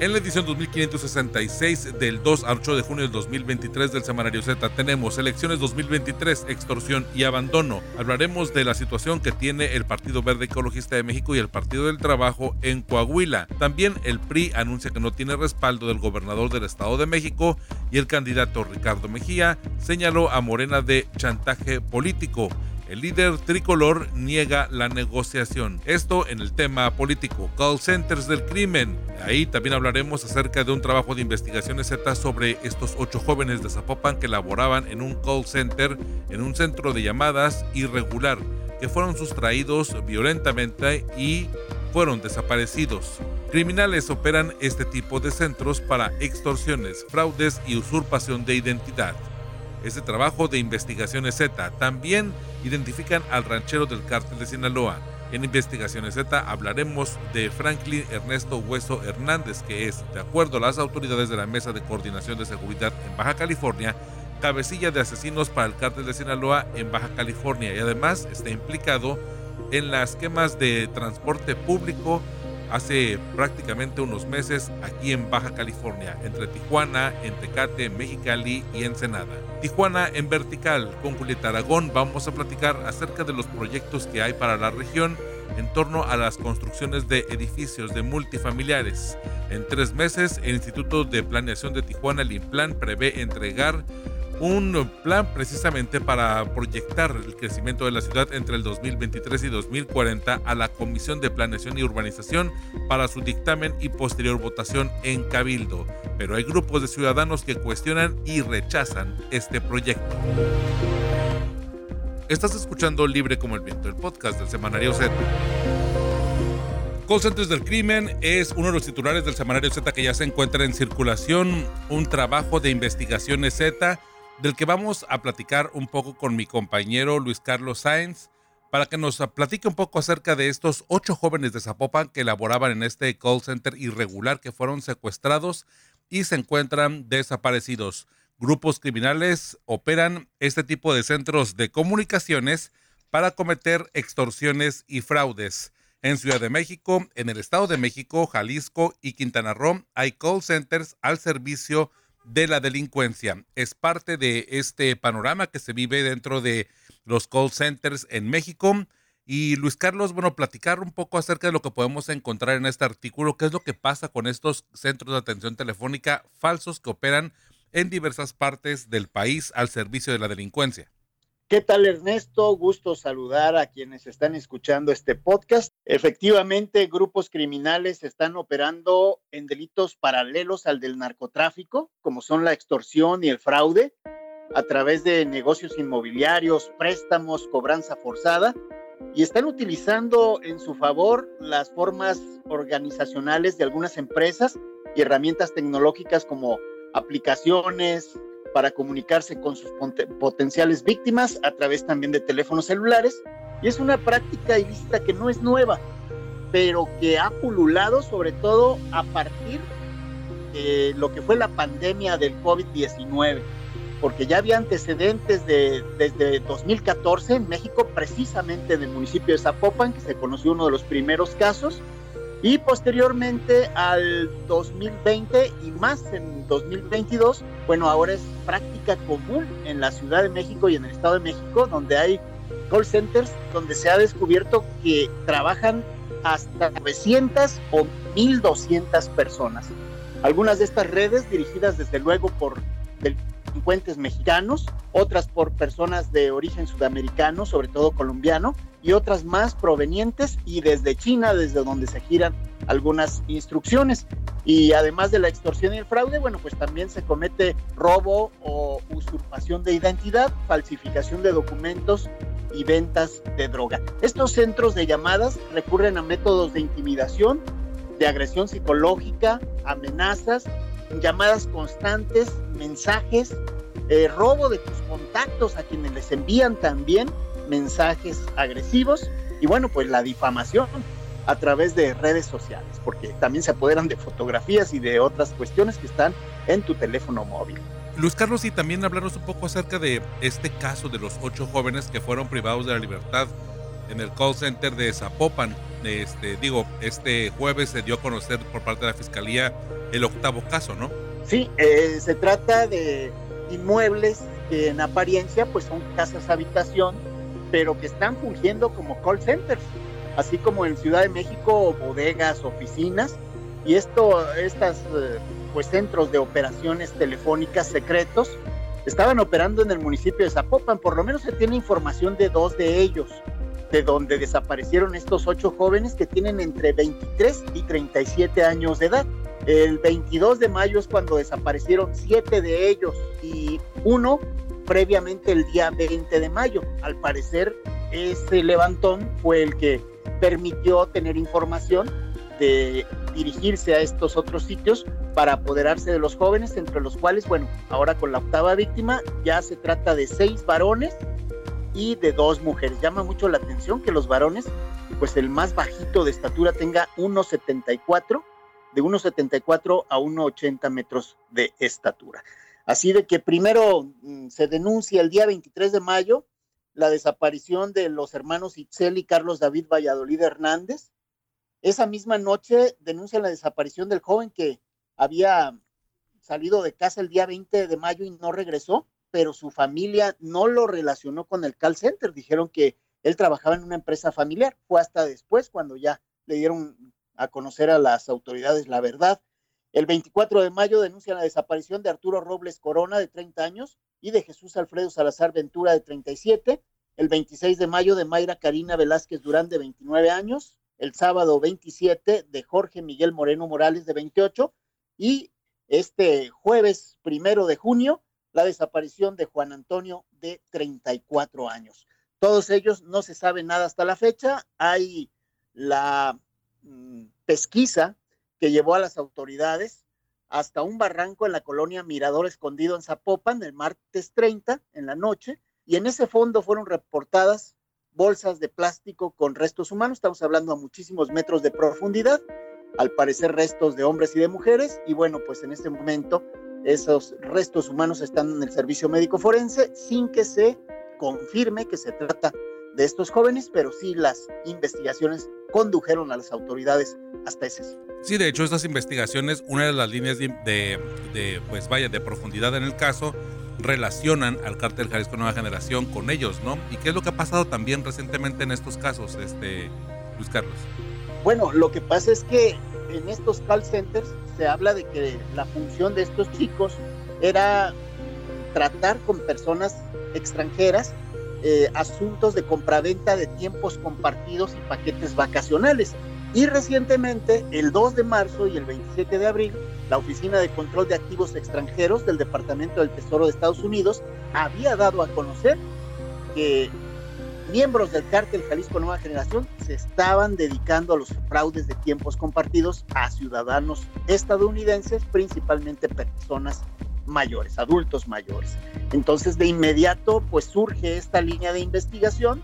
En la edición 2566 del 2 al 8 de junio del 2023 del Semanario Z tenemos elecciones 2023, extorsión y abandono. Hablaremos de la situación que tiene el Partido Verde Ecologista de México y el Partido del Trabajo en Coahuila. También el PRI anuncia que no tiene respaldo del gobernador del Estado de México y el candidato Ricardo Mejía señaló a Morena de chantaje político. El líder tricolor niega la negociación. Esto en el tema político. Call centers del crimen. Ahí también hablaremos acerca de un trabajo de investigación Z sobre estos ocho jóvenes de Zapopan que laboraban en un call center, en un centro de llamadas irregular, que fueron sustraídos violentamente y fueron desaparecidos. Criminales operan este tipo de centros para extorsiones, fraudes y usurpación de identidad. Este trabajo de investigaciones Z también identifican al ranchero del cártel de Sinaloa. En Investigaciones Z hablaremos de Franklin Ernesto Hueso Hernández, que es, de acuerdo a las autoridades de la Mesa de Coordinación de Seguridad en Baja California, cabecilla de asesinos para el cártel de Sinaloa en Baja California y además está implicado en las quemas de transporte público hace prácticamente unos meses aquí en Baja California, entre Tijuana, en Tecate, Mexicali y Ensenada. Tijuana en vertical, con Julieta Aragón vamos a platicar acerca de los proyectos que hay para la región en torno a las construcciones de edificios de multifamiliares. En tres meses, el Instituto de Planeación de Tijuana, el INPLAN, prevé entregar un plan precisamente para proyectar el crecimiento de la ciudad entre el 2023 y 2040 a la Comisión de Planeación y Urbanización para su dictamen y posterior votación en Cabildo. Pero hay grupos de ciudadanos que cuestionan y rechazan este proyecto. Estás escuchando Libre como el Viento, el podcast del Semanario Z. Call Centers del Crimen es uno de los titulares del Semanario Z que ya se encuentra en circulación, un trabajo de investigaciones Z del que vamos a platicar un poco con mi compañero Luis Carlos Sáenz para que nos platique un poco acerca de estos ocho jóvenes de Zapopan que laboraban en este call center irregular que fueron secuestrados y se encuentran desaparecidos. Grupos criminales operan este tipo de centros de comunicaciones para cometer extorsiones y fraudes. En Ciudad de México, en el Estado de México, Jalisco y Quintana Roo hay call centers al servicio de la delincuencia. Es parte de este panorama que se vive dentro de los call centers en México. Y Luis Carlos, bueno, platicar un poco acerca de lo que podemos encontrar en este artículo, qué es lo que pasa con estos centros de atención telefónica falsos que operan en diversas partes del país al servicio de la delincuencia. ¿Qué tal Ernesto? Gusto saludar a quienes están escuchando este podcast. Efectivamente, grupos criminales están operando en delitos paralelos al del narcotráfico, como son la extorsión y el fraude, a través de negocios inmobiliarios, préstamos, cobranza forzada, y están utilizando en su favor las formas organizacionales de algunas empresas y herramientas tecnológicas como aplicaciones, para comunicarse con sus potenciales víctimas a través también de teléfonos celulares. Y es una práctica ilícita que no es nueva, pero que ha pululado sobre todo a partir de lo que fue la pandemia del COVID-19, porque ya había antecedentes de, desde 2014 en México, precisamente en el municipio de Zapopan, que se conoció uno de los primeros casos, y posteriormente al 2020 y más en 2022, bueno, ahora es práctica común en la Ciudad de México y en el Estado de México, donde hay call centers donde se ha descubierto que trabajan hasta 900 o 1200 personas. Algunas de estas redes dirigidas desde luego por delincuentes mexicanos, otras por personas de origen sudamericano, sobre todo colombiano, y otras más provenientes y desde China, desde donde se giran algunas instrucciones. Y además de la extorsión y el fraude, bueno, pues también se comete robo o usurpación de identidad, falsificación de documentos y ventas de droga. Estos centros de llamadas recurren a métodos de intimidación, de agresión psicológica, amenazas, llamadas constantes, mensajes, eh, robo de tus contactos a quienes les envían también mensajes agresivos y bueno, pues la difamación a través de redes sociales, porque también se apoderan de fotografías y de otras cuestiones que están en tu teléfono móvil. Luis Carlos, y también hablarnos un poco acerca de este caso de los ocho jóvenes que fueron privados de la libertad en el call center de Zapopan. Este, digo, este jueves se dio a conocer por parte de la fiscalía el octavo caso, ¿no? Sí, eh, se trata de inmuebles que en apariencia pues son casas habitación, pero que están fungiendo como call centers, así como en Ciudad de México bodegas, oficinas y esto estas eh, pues centros de operaciones telefónicas secretos estaban operando en el municipio de Zapopan, por lo menos se tiene información de dos de ellos, de donde desaparecieron estos ocho jóvenes que tienen entre 23 y 37 años de edad. El 22 de mayo es cuando desaparecieron siete de ellos y uno previamente el día 20 de mayo. Al parecer, ese levantón fue el que permitió tener información de dirigirse a estos otros sitios para apoderarse de los jóvenes, entre los cuales, bueno, ahora con la octava víctima ya se trata de seis varones y de dos mujeres. Llama mucho la atención que los varones, pues el más bajito de estatura tenga 1,74 de 1,74 a 1,80 metros de estatura. Así de que primero mm, se denuncia el día 23 de mayo la desaparición de los hermanos Itzel y Carlos David Valladolid Hernández. Esa misma noche denuncia la desaparición del joven que había salido de casa el día 20 de mayo y no regresó, pero su familia no lo relacionó con el call center. Dijeron que él trabajaba en una empresa familiar. Fue hasta después cuando ya le dieron a conocer a las autoridades la verdad. El 24 de mayo denuncia la desaparición de Arturo Robles Corona, de 30 años, y de Jesús Alfredo Salazar Ventura, de 37. El 26 de mayo de Mayra Karina Velázquez Durán, de 29 años. El sábado 27 de Jorge Miguel Moreno Morales, de 28. Y este jueves primero de junio, la desaparición de Juan Antonio, de 34 años. Todos ellos no se sabe nada hasta la fecha. Hay la Mm, pesquisa que llevó a las autoridades hasta un barranco en la colonia Mirador Escondido en Zapopan el martes 30 en la noche y en ese fondo fueron reportadas bolsas de plástico con restos humanos, estamos hablando a muchísimos metros de profundidad, al parecer restos de hombres y de mujeres y bueno, pues en este momento esos restos humanos están en el servicio médico forense sin que se confirme que se trata de estos jóvenes, pero sí las investigaciones condujeron a las autoridades hasta ese sitio. Sí, de hecho, estas investigaciones, una de las líneas de, pues vaya, de profundidad en el caso, relacionan al cártel Jalisco Nueva Generación con ellos, ¿no? ¿Y qué es lo que ha pasado también recientemente en estos casos, este, Luis Carlos? Bueno, lo que pasa es que en estos call centers se habla de que la función de estos chicos era tratar con personas extranjeras eh, asuntos de compraventa de tiempos compartidos y paquetes vacacionales. Y recientemente, el 2 de marzo y el 27 de abril, la Oficina de Control de Activos Extranjeros del Departamento del Tesoro de Estados Unidos había dado a conocer que miembros del cártel Jalisco Nueva Generación se estaban dedicando a los fraudes de tiempos compartidos a ciudadanos estadounidenses, principalmente personas mayores, adultos mayores. Entonces, de inmediato, pues surge esta línea de investigación,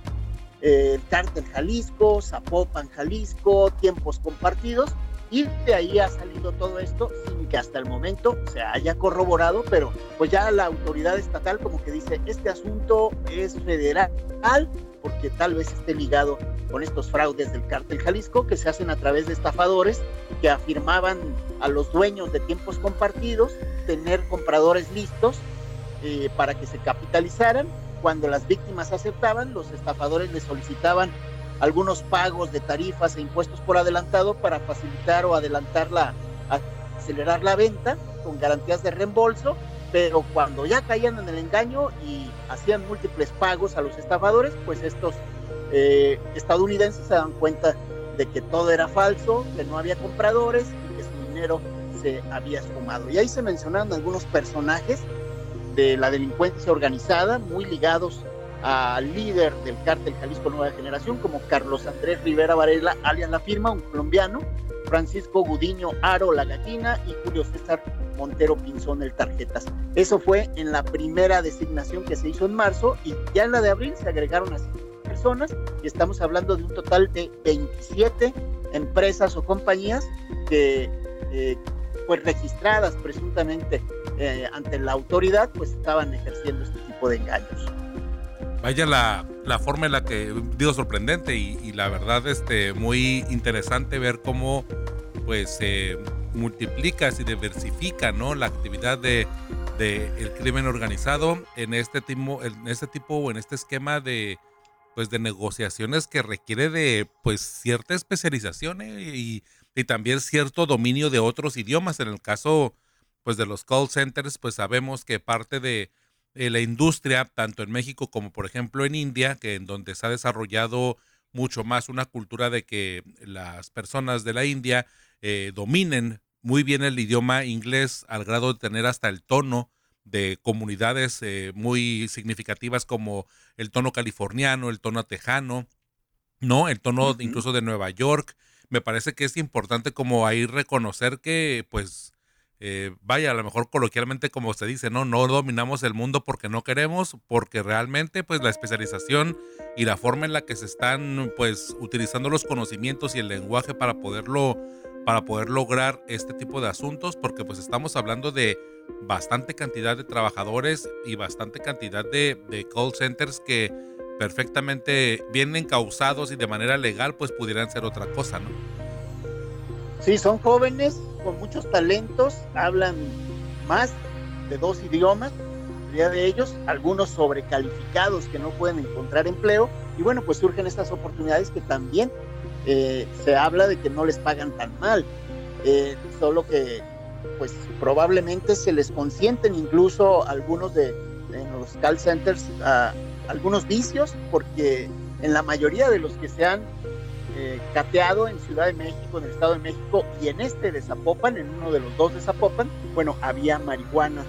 eh, el cártel Jalisco, Zapopan Jalisco, tiempos compartidos, y de ahí ha salido todo esto sin que hasta el momento se haya corroborado, pero pues ya la autoridad estatal como que dice, este asunto es federal, porque tal vez esté ligado con estos fraudes del cártel Jalisco que se hacen a través de estafadores que afirmaban a los dueños de tiempos compartidos tener compradores listos eh, para que se capitalizaran. Cuando las víctimas aceptaban, los estafadores les solicitaban algunos pagos de tarifas e impuestos por adelantado para facilitar o adelantar la, acelerar la venta con garantías de reembolso, pero cuando ya caían en el engaño y hacían múltiples pagos a los estafadores, pues estos eh, estadounidenses se dan cuenta de que todo era falso, que no había compradores y que su dinero se había esfumado. Y ahí se mencionaron algunos personajes de la delincuencia organizada, muy ligados al líder del cártel Jalisco Nueva Generación, como Carlos Andrés Rivera Varela, alias La Firma, un colombiano, Francisco Gudiño Aro La Gallina y Julio César Montero Pinzón el Tarjetas. Eso fue en la primera designación que se hizo en marzo y ya en la de abril se agregaron a personas y estamos hablando de un total de 27 empresas o compañías que eh, pues registradas presuntamente eh, ante la autoridad pues estaban ejerciendo este tipo de engaños. Vaya la, la forma en la que, digo, sorprendente y, la verdad este, muy interesante ver cómo pues se multiplica, y diversifica ¿no? la actividad de, de, el crimen organizado en este tipo, en este tipo o en este esquema de pues de negociaciones que requiere de pues cierta especialización ¿eh? y, también cierto dominio de otros idiomas. En el caso pues de los call centers, pues sabemos que parte de la industria, tanto en México como por ejemplo en India, que en donde se ha desarrollado mucho más una cultura de que las personas de la India eh, dominen muy bien el idioma inglés al grado de tener hasta el tono de comunidades eh, muy significativas como el tono californiano, el tono tejano, ¿no? El tono incluso de Nueva York. Me parece que es importante como ahí reconocer que pues eh, vaya, a lo mejor coloquialmente como se dice, ¿no? No dominamos el mundo porque no queremos, porque realmente pues la especialización y la forma en la que se están pues utilizando los conocimientos y el lenguaje para poderlo para poder lograr este tipo de asuntos, porque pues estamos hablando de bastante cantidad de trabajadores y bastante cantidad de, call centers que perfectamente bien encausados y de manera legal pues pudieran ser otra cosa, ¿no? Sí, son jóvenes con muchos talentos, hablan más de dos idiomas, la de ellos, algunos sobrecalificados que no pueden encontrar empleo, y bueno, pues surgen estas oportunidades que también eh, se habla de que no les pagan tan mal, eh, solo que pues probablemente se les consienten incluso algunos de en los call centers algunos vicios, porque en la mayoría de los que se han eh, cateado en Ciudad de México, en el Estado de México y en este de Zapopan, en uno de los dos de Zapopan, bueno, había marihuana.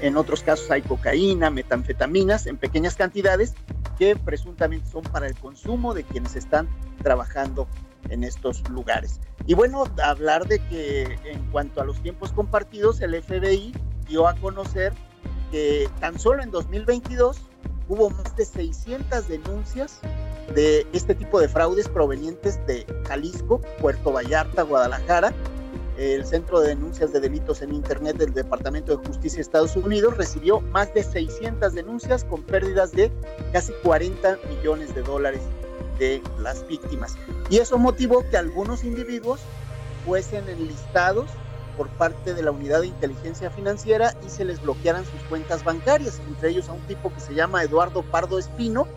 En otros casos hay cocaína, metanfetaminas en pequeñas cantidades que presuntamente son para el consumo de quienes están trabajando en estos lugares. Y bueno, hablar de que en cuanto a los tiempos compartidos, el FBI dio a conocer que tan solo en 2022 hubo más de 600 denuncias de este tipo de fraudes provenientes de Jalisco, Puerto Vallarta, Guadalajara. El Centro de Denuncias de Delitos en Internet del Departamento de Justicia de Estados Unidos recibió más de 600 denuncias con pérdidas de casi 40 millones de dólares de las víctimas. Y eso motivó que algunos individuos fuesen enlistados por parte de la Unidad de Inteligencia Financiera y se les bloquearan sus cuentas bancarias, entre ellos a un tipo que se llama Eduardo Pardo Espino,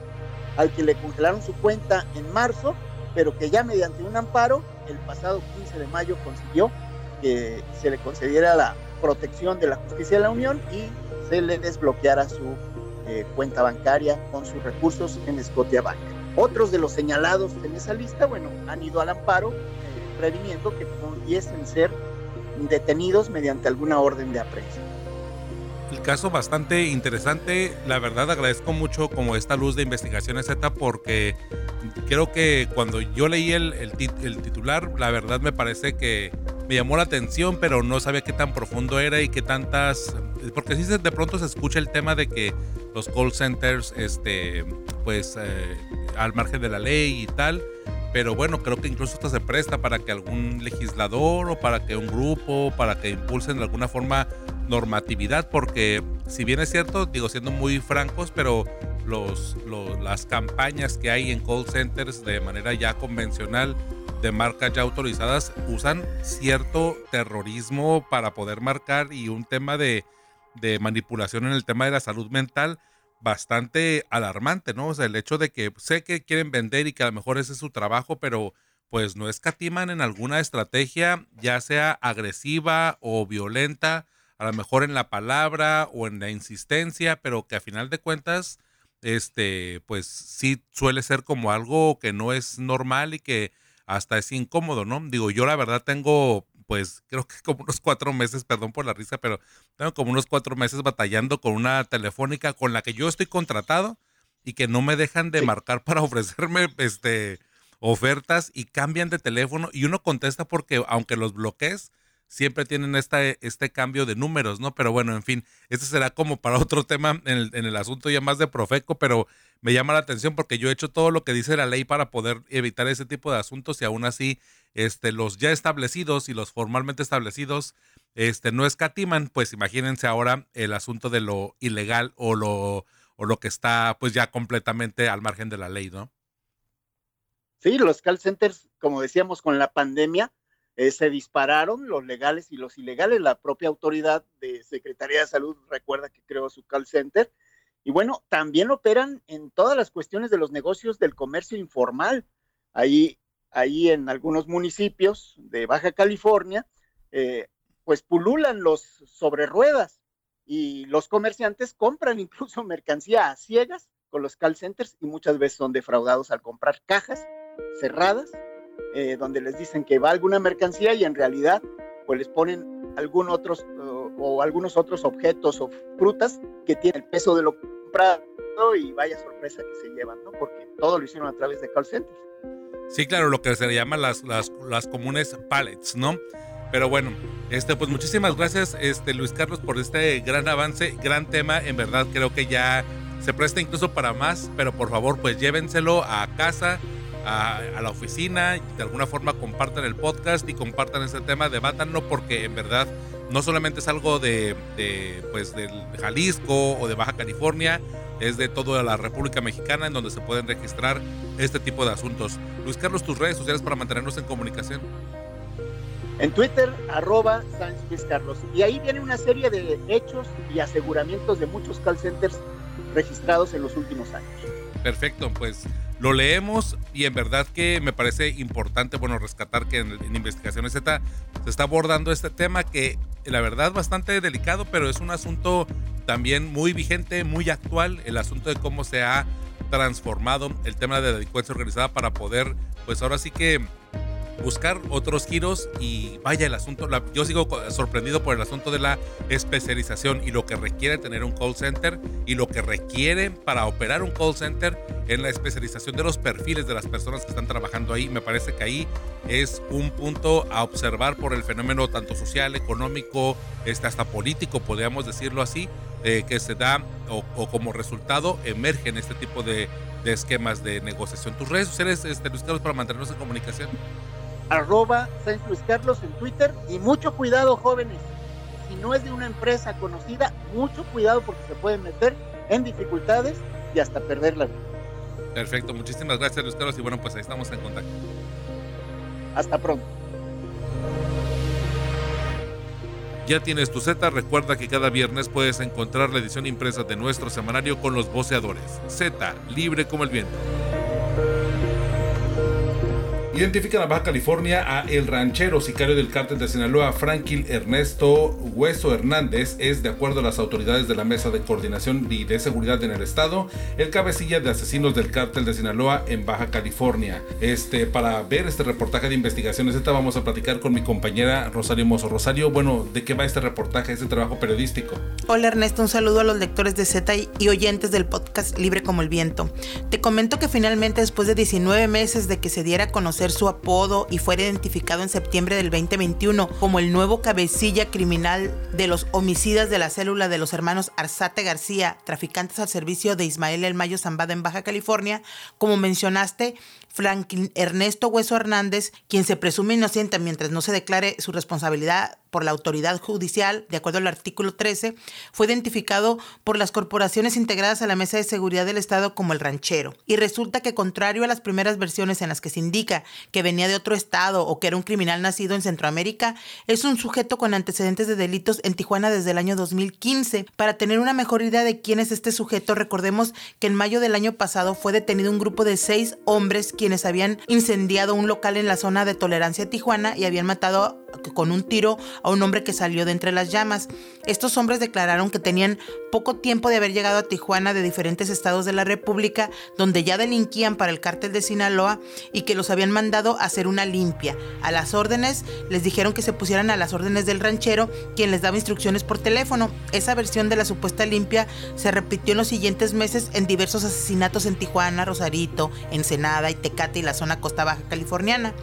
al que le congelaron su cuenta en marzo, pero que ya mediante un amparo, el pasado 15 de mayo consiguió que se le concediera la protección de la justicia de la Unión y se le desbloqueara su eh, cuenta bancaria con sus recursos en Scotia Bank. Otros de los señalados en esa lista, bueno, han ido al amparo eh, redimiendo que pudiesen ser detenidos mediante alguna orden de aprehensión el caso bastante interesante. La verdad agradezco mucho como esta luz de investigación Z porque creo que cuando yo leí el, el, titular, la verdad me parece que me llamó la atención, pero no sabía qué tan profundo era y qué tantas... Porque sí de pronto se escucha el tema de que los call centers, este, pues eh, al margen de la ley y tal, pero bueno, creo que incluso esto se presta para que algún legislador o para que un grupo, para que impulsen de alguna forma normatividad, porque si bien es cierto, digo siendo muy francos, pero los, las campañas que hay en call centers de manera ya convencional de marcas ya autorizadas usan cierto terrorismo para poder marcar y un tema de, de manipulación en el tema de la salud mental bastante alarmante, ¿no? O sea, el hecho de que sé que quieren vender y que a lo mejor ese es su trabajo, pero pues no escatiman en alguna estrategia, ya sea agresiva o violenta, a lo mejor en la palabra o en la insistencia, pero que a final de cuentas, este, pues sí suele ser como algo que no es normal y que hasta es incómodo, ¿no? Digo, yo la verdad tengo pues creo que como unos cuatro meses, perdón por la risa, pero tengo como unos cuatro meses batallando con una telefónica con la que yo estoy contratado y que no me dejan de marcar para ofrecerme este ofertas y cambian de teléfono y uno contesta porque aunque los bloquees, siempre tienen esta, este cambio de números, ¿no? Pero bueno, en fin, este será como para otro tema en el, en el asunto ya más de Profeco, pero me llama la atención porque yo he hecho todo lo que dice la ley para poder evitar ese tipo de asuntos y aún así este, los ya establecidos y los formalmente establecidos este, no escatiman, pues imagínense ahora el asunto de lo ilegal o lo, o lo que está pues ya completamente al margen de la ley, ¿no? Sí, los call centers, como decíamos con la pandemia, eh, se dispararon los legales y los ilegales. La propia autoridad de Secretaría de Salud recuerda que creó su call center. Y bueno, también operan en todas las cuestiones de los negocios del comercio informal. Ahí, ahí en algunos municipios de Baja California, eh, pues pululan los sobre ruedas y los comerciantes compran incluso mercancía a ciegas con los call centers y muchas veces son defraudados al comprar cajas cerradas eh, donde les dicen que va alguna mercancía y en realidad pues les ponen algún otros o, algunos otros objetos o frutas que tienen el peso de lo comprado y vaya sorpresa que se llevan, ¿no? Porque todo lo hicieron a través de call centers. Sí, claro, lo que se llama las, las, las comunes pallets, ¿no? Pero bueno, este, pues muchísimas gracias, este, Luis Carlos, por este gran avance, gran tema. En verdad, creo que ya se presta incluso para más, pero por favor, pues llévenselo a casa, a, la oficina, de alguna forma compartan el podcast y compartan este tema, debátanlo porque en verdad no solamente es algo de, pues del Jalisco o de Baja California, es de toda la República Mexicana en donde se pueden registrar este tipo de asuntos. Luis Carlos, tus redes sociales para mantenernos en comunicación. En Twitter, arroba Luis Carlos. Y ahí viene una serie de hechos y aseguramientos de muchos call centers registrados en los últimos años. Perfecto, pues lo leemos y en verdad que me parece importante, bueno, rescatar que en, Investigaciones Z se está abordando este tema que la verdad bastante delicado, pero es un asunto también muy vigente, muy actual, el asunto de cómo se ha transformado el tema de la delincuencia organizada para poder, pues ahora sí que buscar otros giros y vaya el asunto, yo sigo sorprendido por el asunto de la especialización y lo que requiere tener un call center y lo que requiere para operar un call center en la especialización de los perfiles de las personas que están trabajando ahí. Me parece que ahí es un punto a observar por el fenómeno tanto social, económico, este, hasta político, podríamos decirlo así, eh, que se da o, como resultado emergen este tipo de, esquemas de negociación. Tus redes sociales, este, Luis para mantenernos en comunicación arroba Sainz Luis Carlos en Twitter y mucho cuidado jóvenes, si no es de una empresa conocida, mucho cuidado porque se pueden meter en dificultades y hasta perder la vida. Perfecto, muchísimas gracias Luis Carlos y bueno pues ahí estamos en contacto. Hasta pronto. Ya tienes tu Z, recuerda que cada viernes puedes encontrar la edición impresa de nuestro semanario con los voceadores. Z, libre como el viento. Identifican a Baja California a el ranchero sicario del cártel de Sinaloa, Franklin Ernesto Hueso Hernández, es, de acuerdo a las autoridades de la Mesa de Coordinación y de Seguridad en el Estado, el cabecilla de asesinos del cártel de Sinaloa en Baja California. Este, para ver este reportaje de investigaciones, esta vamos a platicar con mi compañera Rosario Mozo. Rosario, bueno, ¿de qué va este reportaje, este trabajo periodístico? Hola Ernesto, un saludo a los lectores de Z y oyentes del podcast Libre como el Viento. Te comento que finalmente después de 19 meses de que se diera a conocer su apodo y fuera identificado en septiembre del 2021 como el nuevo cabecilla criminal de los homicidas de la célula de los hermanos Arzate García, traficantes al servicio de Ismael El Mayo Zambada en Baja California, como mencionaste, Franklin Ernesto Hueso Hernández, quien se presume inocente mientras no se declare su responsabilidad por la autoridad judicial, de acuerdo al artículo 13, fue identificado por las corporaciones integradas a la Mesa de Seguridad del Estado como el ranchero. Y resulta que contrario a las primeras versiones en las que se indica que venía de otro estado o que era un criminal nacido en Centroamérica, es un sujeto con antecedentes de delitos en Tijuana desde el año 2015. Para tener una mejor idea de quién es este sujeto, recordemos que en mayo del año pasado fue detenido un grupo de seis hombres quienes habían incendiado un local en la zona de tolerancia Tijuana y habían matado con un tiro a un hombre que salió de entre las llamas. Estos hombres declararon que tenían poco tiempo de haber llegado a Tijuana de diferentes estados de la República, donde ya delinquían para el cártel de Sinaloa y que los habían mandado a hacer una limpia. A las órdenes les dijeron que se pusieran a las órdenes del ranchero, quien les daba instrucciones por teléfono. Esa versión de la supuesta limpia se repitió en los siguientes meses en diversos asesinatos en Tijuana, Rosarito, Ensenada y Tecate y la zona costa baja californiana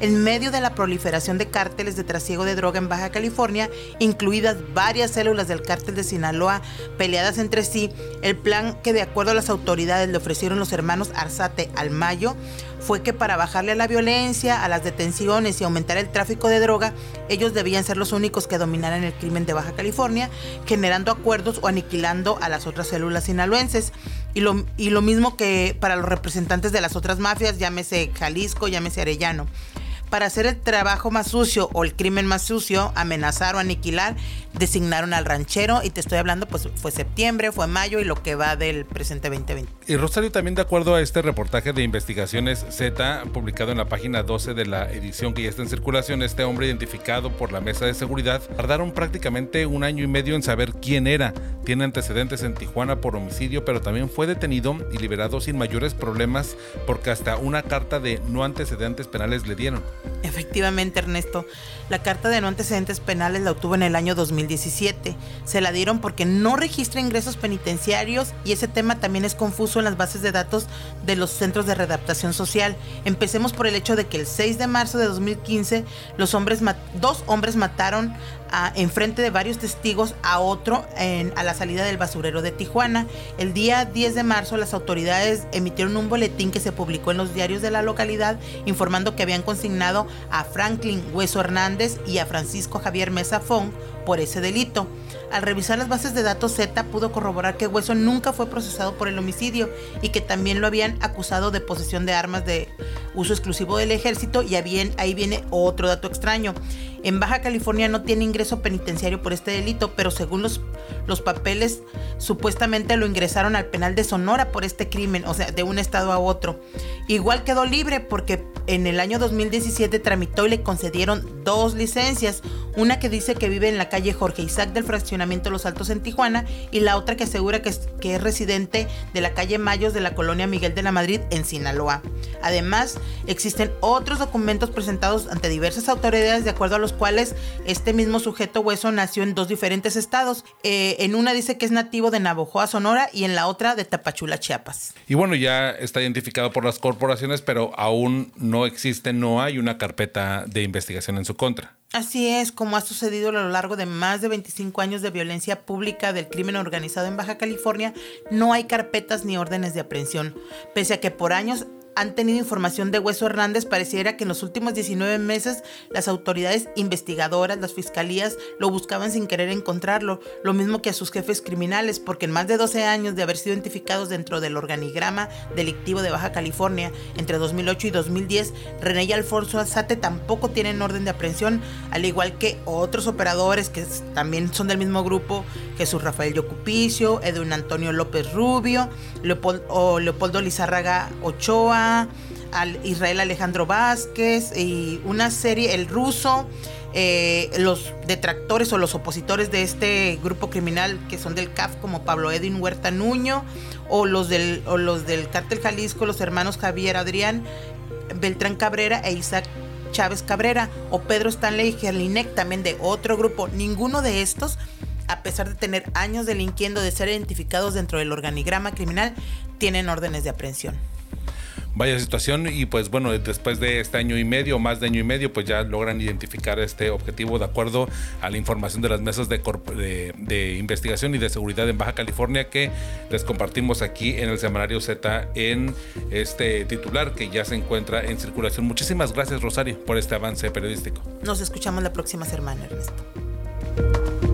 en medio de la proliferación de cárteles de trasiego de droga en Baja California, incluidas varias células del cártel de Sinaloa peleadas entre sí, el plan que de acuerdo a las autoridades le ofrecieron los hermanos Arzate al Mayo fue que para bajarle a la violencia, a las detenciones y aumentar el tráfico de droga, ellos debían ser los únicos que dominaran el crimen de Baja California, generando acuerdos o aniquilando a las otras células sinaloenses. Y lo, y lo mismo que para los representantes de las otras mafias, llámese Jalisco, llámese Arellano para hacer el trabajo más sucio o el crimen más sucio, amenazar o aniquilar, designaron al ranchero y te estoy hablando, pues fue septiembre, fue mayo y lo que va del presente 2020. Y Rosario también de acuerdo a este reportaje de investigaciones Z publicado en la página 12 de la edición que ya está en circulación, este hombre identificado por la mesa de seguridad tardaron prácticamente un año y medio en saber quién era. Tiene antecedentes en Tijuana por homicidio, pero también fue detenido y liberado sin mayores problemas porque hasta una carta de no antecedentes penales le dieron. Efectivamente, Ernesto, la carta de no antecedentes penales la obtuvo en el año 2017. Se la dieron porque no registra ingresos penitenciarios y ese tema también es confuso en las bases de datos de los centros de readaptación social. Empecemos por el hecho de que el 6 de marzo de 2015 los hombres dos hombres mataron en frente de varios testigos a otro a la salida del basurero de Tijuana. El día 10 de marzo las autoridades emitieron un boletín que se publicó en los diarios de la localidad informando que habían consignado a Franklin Hueso Hernández y a Francisco Javier Mesa Fong por ese delito. Al revisar las bases de datos Z pudo corroborar que Hueso nunca fue procesado por el homicidio y que también lo habían acusado de posesión de armas de uso exclusivo del ejército y ahí viene otro dato extraño. En Baja California no tiene ingreso penitenciario por este delito, pero según los, los papeles, supuestamente lo ingresaron al penal de Sonora por este crimen, o sea, de un estado a otro. Igual quedó libre porque en el año 2017 tramitó y le concedieron dos licencias, una que dice que vive en la calle Jorge Isaac del fraccionamiento Los Altos en Tijuana y la otra que asegura que es, que es residente de la calle Mayos de la colonia Miguel de la Madrid en Sinaloa. Además, existen otros documentos presentados ante diversas autoridades de acuerdo a los cuales este mismo sujeto hueso nació en dos diferentes estados. Eh, en una dice que es nativo de Navojoa, Sonora, y en la otra de Tapachula, Chiapas. Y bueno, ya está identificado por las corporaciones, pero aún no existe, no hay una carpeta de investigación en su contra. Así es, como ha sucedido a lo largo de más de 25 años de violencia pública del crimen organizado en Baja California, no hay carpetas ni órdenes de aprehensión, pese a que por años han tenido información de Hueso Hernández, pareciera que en los últimos 19 meses las autoridades investigadoras, las fiscalías, lo buscaban sin querer encontrarlo, lo mismo que a sus jefes criminales, porque en más de 12 años de haber sido identificados dentro del organigrama delictivo de Baja California entre 2008 y 2010, René y Alfonso Azate tampoco tienen orden de aprehensión, al igual que otros operadores que también son del mismo grupo, Jesús Rafael Yocupicio, Edwin Antonio López Rubio, Leopoldo, Leopoldo Lizárraga Ochoa, al Israel Alejandro Vázquez y una serie, el ruso, eh, los detractores o los opositores de este grupo criminal que son del CAF como Pablo Edwin Huerta Nuño o los del, o los del Cártel Jalisco, los hermanos Javier Adrián, Beltrán Cabrera e Isaac Chávez Cabrera o Pedro Stanley Gerlinec también de otro grupo. Ninguno de estos a pesar de tener años delinquiendo, de ser identificados dentro del organigrama criminal, tienen órdenes de aprehensión vaya situación y pues bueno, después de este año y medio, más de año y medio, pues ya logran identificar este objetivo de acuerdo a la información de las mesas de, investigación y de seguridad en Baja California que les compartimos aquí en el semanario Z en este titular que ya se encuentra en circulación. Muchísimas gracias Rosario por este avance periodístico. Nos escuchamos la próxima semana, Ernesto.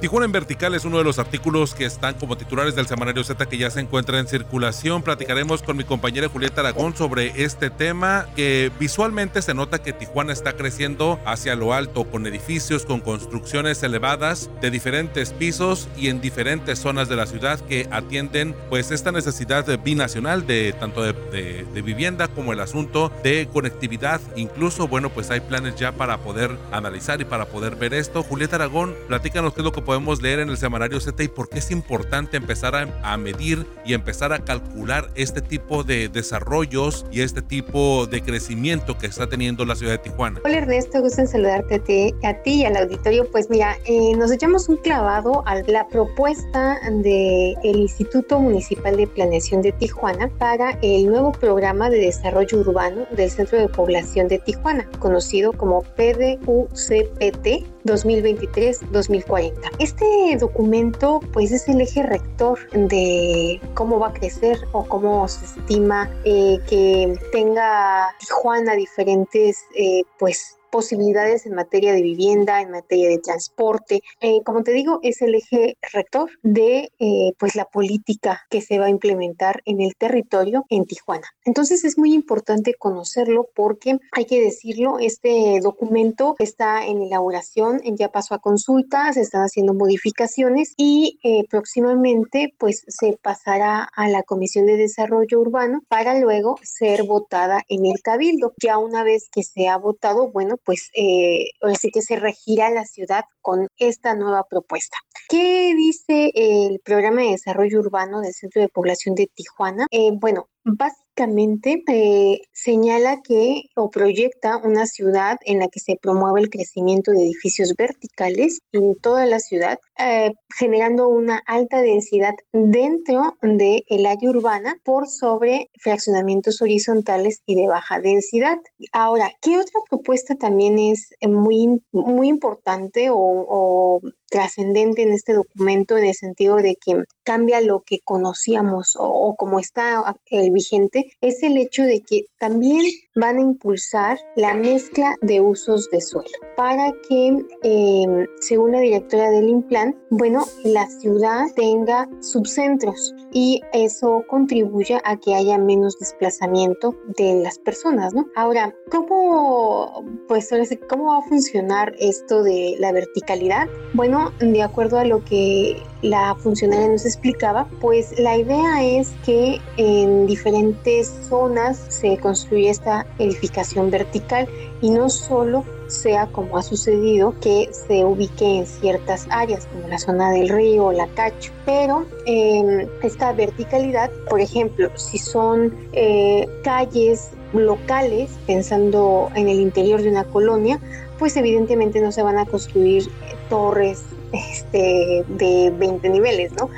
Tijuana en vertical es uno de los artículos que están como titulares del semanario Z que ya se encuentra en circulación. Platicaremos con mi compañera Julieta Aragón sobre este tema que visualmente se nota que Tijuana está creciendo hacia lo alto con edificios, con construcciones elevadas de diferentes pisos y en diferentes zonas de la ciudad que atienden pues esta necesidad binacional de tanto de, vivienda como el asunto de conectividad. Incluso, bueno, pues hay planes ya para poder analizar y para poder ver esto. Julieta Aragón, platícanos qué es lo que podemos leer en el semanario Z y por qué es importante empezar a, medir y empezar a calcular este tipo de desarrollos y este tipo de crecimiento que está teniendo la ciudad de Tijuana. Hola Ernesto, gusto en saludarte a ti, a ti y al auditorio. Pues mira, eh, nos echamos un clavado a la propuesta del Instituto Municipal de Planeación de Tijuana para el nuevo programa de desarrollo urbano del Centro de Población de Tijuana, conocido como PDUCPT 2023-2040. Este documento pues es el eje rector de cómo va a crecer o cómo se estima eh, que tenga Tijuana diferentes eh, pues posibilidades en materia de vivienda, en materia de transporte. Eh, como te digo, es el eje rector de eh, pues la política que se va a implementar en el territorio en Tijuana. Entonces es muy importante conocerlo porque hay que decirlo, este documento está en elaboración, ya pasó a consulta, se están haciendo modificaciones y eh, próximamente pues se pasará a la Comisión de Desarrollo Urbano para luego ser votada en el Cabildo. Ya una vez que se ha votado, bueno, pues eh, así que se regira la ciudad con esta nueva propuesta. ¿Qué dice el programa de desarrollo urbano del Centro de Población de Tijuana? Eh, bueno, Básicamente eh, señala que o proyecta una ciudad en la que se promueve el crecimiento de edificios verticales en toda la ciudad, eh, generando una alta densidad dentro del el área urbana por sobre fraccionamientos horizontales y de baja densidad. Ahora, ¿qué otra propuesta también es muy, muy importante o trascendente en este documento en el sentido de que cambia lo que conocíamos o, como está el vigente, es el hecho de que también van a impulsar la mezcla de usos de suelo para que, em, según la directora del Implan, bueno, la ciudad tenga subcentros y eso contribuya a que haya menos desplazamiento de las personas, ¿no? Ahora, ¿cómo, pues, cómo va a funcionar esto de la verticalidad? Bueno, de acuerdo a lo que la funcionaria nos explicaba, pues la idea es que en diferentes zonas se construye esta edificación vertical y no solo sea como ha sucedido que se ubique en ciertas áreas como la zona del río o la cacho, pero em, esta verticalidad, por ejemplo, si son eh, calles locales, pensando en el interior de una colonia, pues evidentemente no se van a construir torres este, de 20 niveles, ¿no?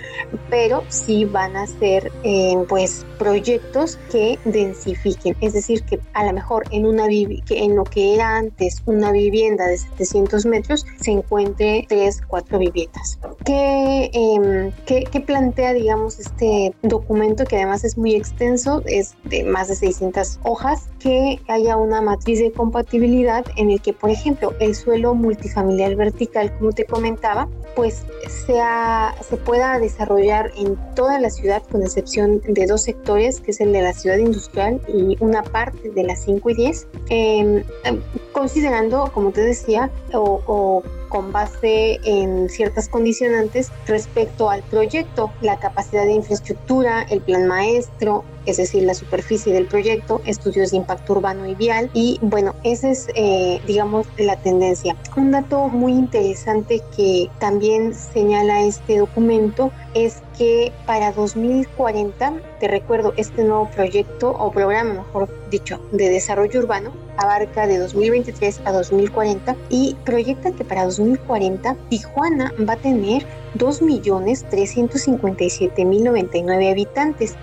Pero sí van a ser eh, pues proyectos que densifiquen, es decir, que a lo mejor en, una que en lo que era antes una vivienda de 700 metros se encuentre 3, 4 viviendas. ¿Qué, eh, ¿qué, qué plantea, digamos, este documento que además es muy extenso, es de más de 600 hojas, que haya una matriz de compatibilidad en el que, por ejemplo, el suelo multifamiliar vertical, como te comentaba, pues sea, se pueda desarrollar en toda la ciudad con excepción de dos sectores, que es el de la ciudad industrial y una parte de las 5 y 10, em, em, considerando, como te decía, o con base en ciertas condicionantes respecto al proyecto, la capacidad de infraestructura, el plan maestro, es decir, la superficie del proyecto, estudios de impacto urbano y vial. Y bueno, esa es, eh, digamos, la tendencia. Un dato muy interesante que también señala este documento es que para 2040, te recuerdo, este nuevo proyecto o programa, mejor dicho, de desarrollo urbano abarca de 2023 a 2040 y proyecta que para 2040 Tijuana va a tener 2.357.099 habitantes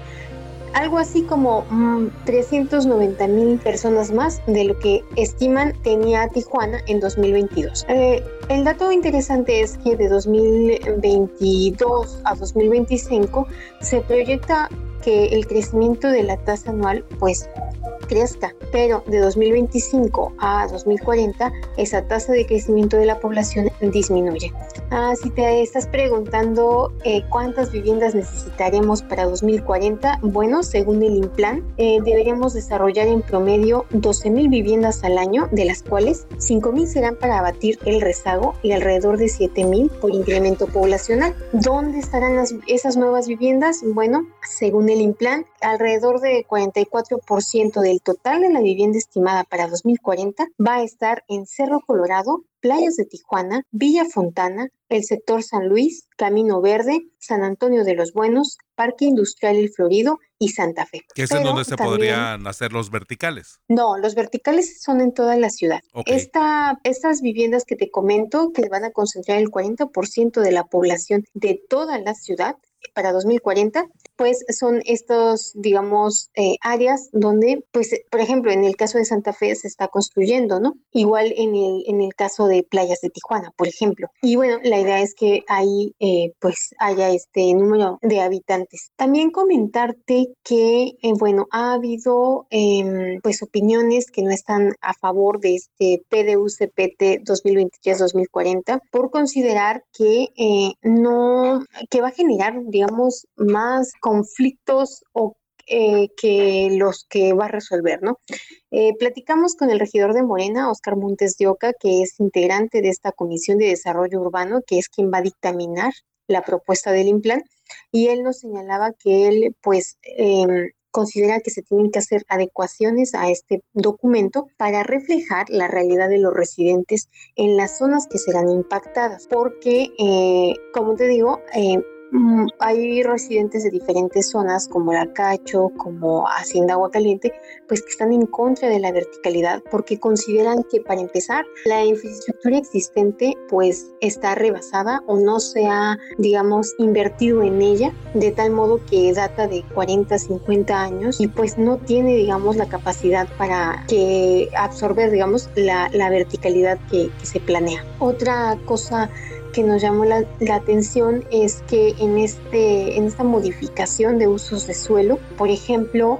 algo así como 390 mm, mil personas más de lo que estiman tenía Tijuana en 2022. Eh, el dato interesante es que de 2022 a 2025 se proyecta que el crecimiento de la tasa anual pues crezca, pero de 2025 a 2040 esa tasa de crecimiento de la población disminuye. Ah, si te estás preguntando eh, cuántas viviendas necesitaremos para 2040, bueno, según el Implan, eh, deberíamos desarrollar en promedio 12.000 viviendas al año, de las cuales 5.000 serán para abatir el rezago y alrededor de 7.000 por incremento poblacional. ¿Dónde estarán las, esas nuevas viviendas? Bueno, según el Implan, alrededor de 44% del total de la vivienda estimada para 2040 va a estar en Cerro Colorado, playas de Tijuana, Villa Fontana, el sector San Luis, Camino Verde, San Antonio de los Buenos, Parque Industrial El Florido y Santa Fe. ¿Qué es en donde se podrían hacer los verticales? No, los verticales son en toda la ciudad. estas viviendas que te comento, que van a concentrar el 40% de la población de toda la ciudad, para 2040, pues son estos, digamos, eh, áreas donde, pues, por ejemplo, en el caso de Santa Fe se está construyendo, ¿no? Igual en el, en el caso de playas de Tijuana, por ejemplo. Y bueno, la idea es que ahí, eh, pues, haya este número de habitantes. También comentarte que, eh, bueno, ha habido, em, pues, opiniones que no están a favor de este PDU-CPT 2023-2040 por considerar que no, que va a generar digamos, más conflictos o eh, que los que va a resolver, ¿no? Eh, platicamos con el regidor de Morena, Oscar Montes de Oca, que es integrante de esta Comisión de Desarrollo Urbano, que es quien va a dictaminar la propuesta del Implan, y él nos señalaba que él, pues, em, considera que se tienen que hacer adecuaciones a este documento para reflejar la realidad de los residentes en las zonas que serán impactadas, porque, eh, como te digo, Mm, hay residentes de diferentes zonas como la Cacho, como Hacienda Agua Caliente, pues que están en contra de la verticalidad porque consideran que para empezar la infraestructura existente pues está rebasada o no se ha digamos invertido en ella de tal modo que data de 40, 50 años y pues no tiene digamos la capacidad para que absorber digamos la, verticalidad que, que se planea. Otra cosa que nos llamó la, atención es que en, este, en esta modificación de usos de suelo, por ejemplo,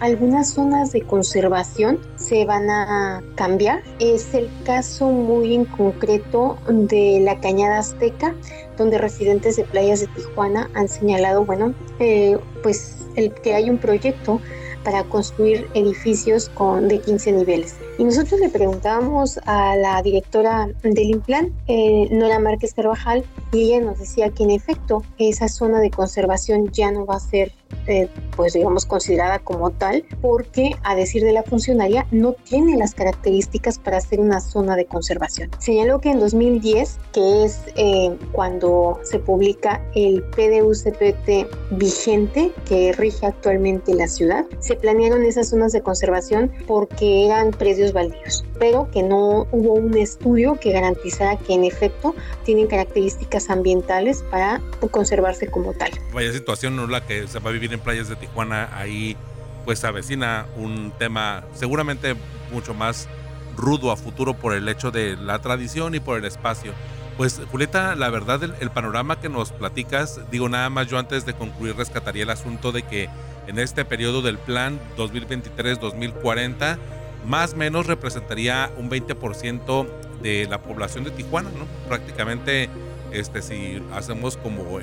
algunas zonas de conservación se van a cambiar. Es el caso muy en concreto de la Cañada Azteca, donde residentes de playas de Tijuana han señalado, bueno, eh, pues el que hay un proyecto para construir edificios con, de 15 niveles. Y nosotros le preguntábamos a la directora del Implan, eh, Nora Márquez Carvajal, y ella nos decía que en efecto esa zona de conservación ya no va a ser eh, pues digamos considerada como tal porque a decir de la funcionaria no tiene las características para ser una zona de conservación. Señaló que en 2010, que es eh, cuando se publica el PDUCPT vigente que rige actualmente la ciudad, se planearon esas zonas de conservación porque eran predios baldíos, pero que no hubo un estudio que garantizara que en efecto tienen características ambientales para conservarse como tal. Vaya situación no la que se va a vivir en playas de Tijuana, ahí pues avecina un tema seguramente mucho más rudo a futuro por el hecho de la tradición y por el espacio. Pues Julieta, la verdad el, panorama que nos platicas, digo nada más yo antes de concluir rescataría el asunto de que en este periodo del plan 2023-2040 más o menos representaría un 20% de la población de Tijuana, ¿no? Prácticamente este si hacemos como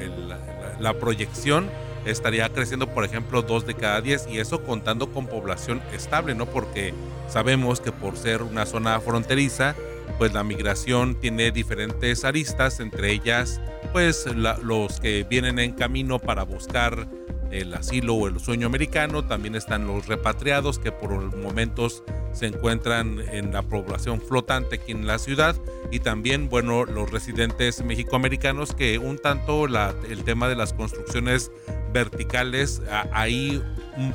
la proyección estaría creciendo, por ejemplo, dos de cada diez y eso contando con población estable, ¿no? Porque sabemos que por ser una zona fronteriza, pues la migración tiene diferentes aristas, entre ellas, pues los que vienen en camino para buscar el asilo o el sueño americano, también están los repatriados que por momentos se encuentran en la población flotante aquí en la ciudad y también, bueno, los residentes mexicoamericanos que un tanto el tema de las construcciones verticales, ahí